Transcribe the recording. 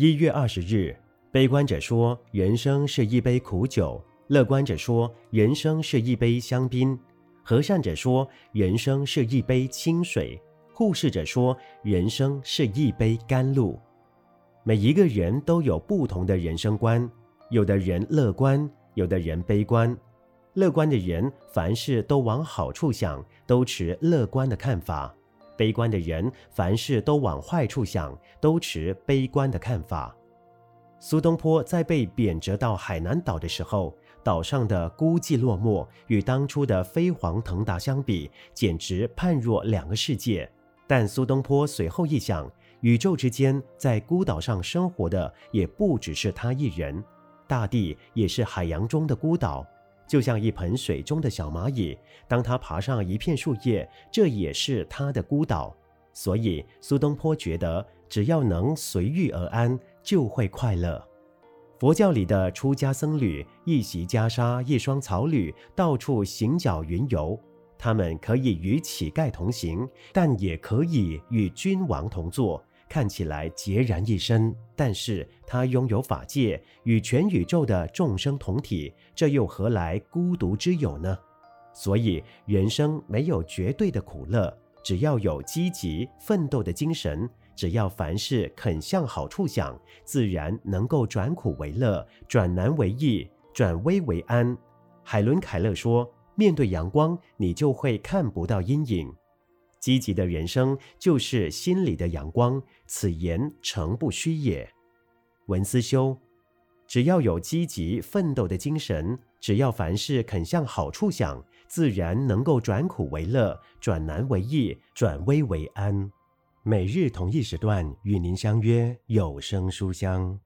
一月二十日，悲观者说人生是一杯苦酒，乐观者说人生是一杯香槟，和善者说人生是一杯清水，护士者说人生是一杯甘露。每一个人都有不同的人生观，有的人乐观，有的人悲观。乐观的人凡事都往好处想，都持乐观的看法。悲观的人，凡事都往坏处想，都持悲观的看法。苏东坡在被贬谪到海南岛的时候，岛上的孤寂落寞，与当初的飞黄腾达相比，简直判若两个世界。但苏东坡随后一想，宇宙之间在孤岛上生活的也不只是他一人，大地也是海洋中的孤岛。就像一盆水中的小蚂蚁，当它爬上一片树叶，这也是它的孤岛。所以苏东坡觉得，只要能随遇而安，就会快乐。佛教里的出家僧侣，一袭袈裟，一双草履，到处行脚云游。他们可以与乞丐同行，但也可以与君王同坐。看起来孑然一身，但是他拥有法界，与全宇宙的众生同体，这又何来孤独之有呢？所以人生没有绝对的苦乐，只要有积极奋斗的精神，只要凡事肯向好处想，自然能够转苦为乐，转难为易，转危为安。海伦·凯勒说：“面对阳光，你就会看不到阴影。”积极的人生就是心里的阳光，此言诚不虚也。文思修，只要有积极奋斗的精神，只要凡事肯向好处想，自然能够转苦为乐，转难为易，转危为安。每日同一时段与您相约有声书香。